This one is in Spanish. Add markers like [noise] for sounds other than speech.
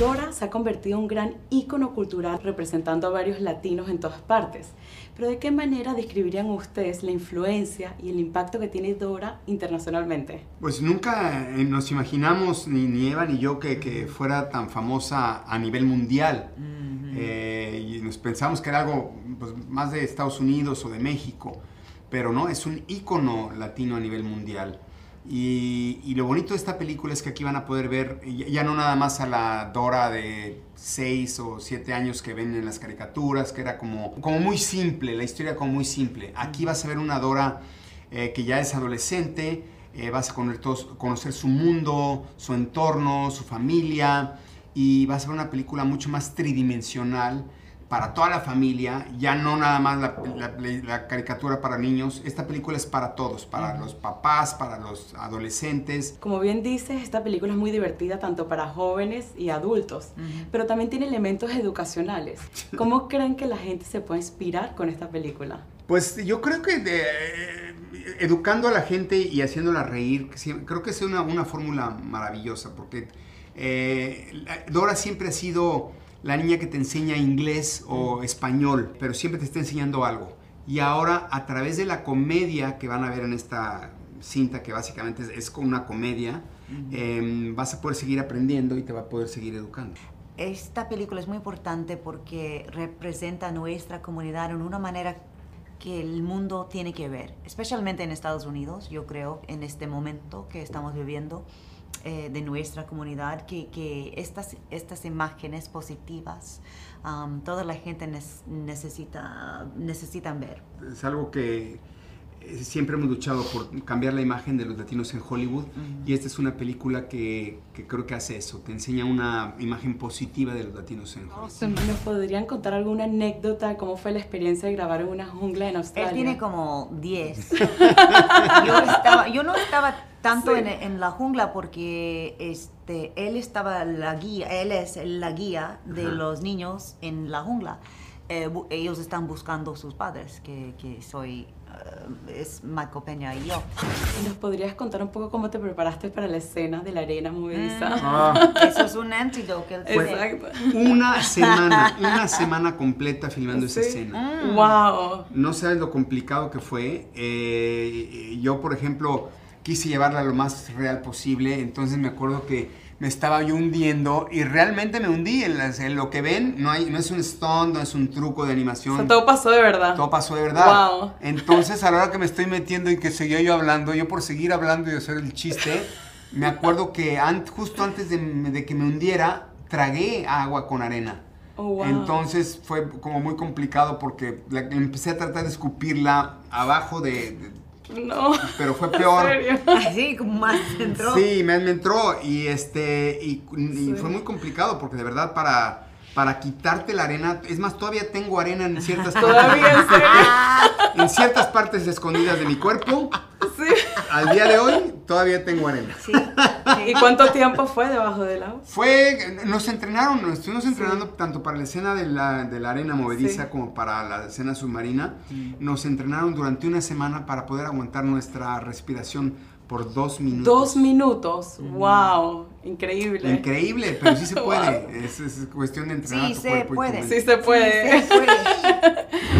Dora se ha convertido en un gran ícono cultural representando a varios latinos en todas partes. Pero ¿de qué manera describirían ustedes la influencia y el impacto que tiene Dora internacionalmente? Pues nunca eh, nos imaginamos, ni, ni Eva ni yo, que, que, fuera tan famosa a nivel mundial. eh, y nos pensamos que era algo pues, más de Estados Unidos o de México, pero no, es un ícono latino a nivel mundial. Y, y, lo bonito de esta película es que aquí van a poder ver, ya, no nada más a la Dora de 6 o 7 años que ven en las caricaturas, que era como, como muy simple, la historia como muy simple. Aquí vas a ver una Dora eh, que ya es adolescente, eh, vas a conocer su mundo, su entorno, su familia, y vas a ver una película mucho más tridimensional para toda la familia, ya no nada más la, la, la, caricatura para niños, esta película es para todos, para uh -huh. los papás, para los adolescentes. Como bien dices, esta película es muy divertida tanto para jóvenes y adultos, uh -huh. pero también tiene elementos educacionales. [laughs] ¿Cómo creen que la gente se puede inspirar con esta película? Pues yo creo que de, educando a la gente y haciéndola reír, creo que es una, una fórmula maravillosa, porque eh, Dora siempre ha sido la niña que te enseña inglés o español, pero siempre te está enseñando algo. Y ahora a través de la comedia que van a ver en esta cinta, que básicamente es, es una comedia, uh -huh. eh, vas a poder seguir aprendiendo y te va a poder seguir educando. Esta película es muy importante porque representa a nuestra comunidad en una manera que el mundo tiene que ver, especialmente en Estados Unidos, yo creo, en este momento que estamos viviendo. Eh, de nuestra comunidad, que, que, estas, estas imágenes positivas um, toda la gente necesita, necesitan ver. Es algo que eh, siempre hemos luchado por cambiar la imagen de los latinos en Hollywood uh -huh. y esta es una película que, que, creo que hace eso, te enseña una imagen positiva de los latinos en Hollywood. ¿Nos podrían contar alguna anécdota? ¿Cómo fue la experiencia de grabar en una jungla en Australia? Él tiene como 10. [laughs] yo, estaba, yo no estaba tanto sí. en, en, la jungla porque este, él estaba la guía, él es la guía de Ajá. los niños en la jungla. Eh, ellos están buscando sus padres, que, que soy, uh, es Marco Peña y yo. ¿Nos podrías contar un poco cómo te preparaste para la escena de la arena movediza? Mm. Ah. Eso es un antídoto que él Exacto. Una semana, [laughs] una semana completa filmando ¿Sí? esa escena. Mm. ¡Wow! No sabes lo complicado que fue. Eh, yo, por ejemplo quise llevarla lo más real posible, entonces me acuerdo que me estaba yo hundiendo y realmente me hundí. En, las, en lo que ven, no, hay, no es un stunt, no es un truco de animación. O sea, todo pasó de verdad. Todo pasó de verdad. Wow. Entonces, a la hora que me estoy metiendo y que seguía yo hablando, yo por seguir hablando y hacer el chiste, me acuerdo que an justo antes de, de, que me hundiera, tragué agua con arena. Oh, wow. Entonces fue como muy complicado porque la, empecé a tratar de escupirla abajo de, de no. Pero fue [laughs] peor. Así, como más [laughs] entró. Sí, me, me entró y este y, y sí. fue muy complicado porque de verdad para para quitarte la arena, es más todavía tengo arena en ciertas [laughs] ¿Todavía en, serio? en ciertas partes escondidas de mi cuerpo. Sí. Al día de hoy todavía tengo arena. Sí. ¿Y cuánto tiempo fue debajo del agua? Fue, nos entrenaron, nos estuvimos entrenando sí. tanto para la escena de la, de la arena movediza sí. como para la escena submarina. Nos entrenaron durante una semana para poder aguantar nuestra respiración por dos minutos. Dos minutos, mm. wow, increíble. Increíble, pero sí se [laughs] puede. wow. es, es, cuestión de entrenar sí a tu se cuerpo puede. Y tu sí se puede. Sí se puede. [laughs]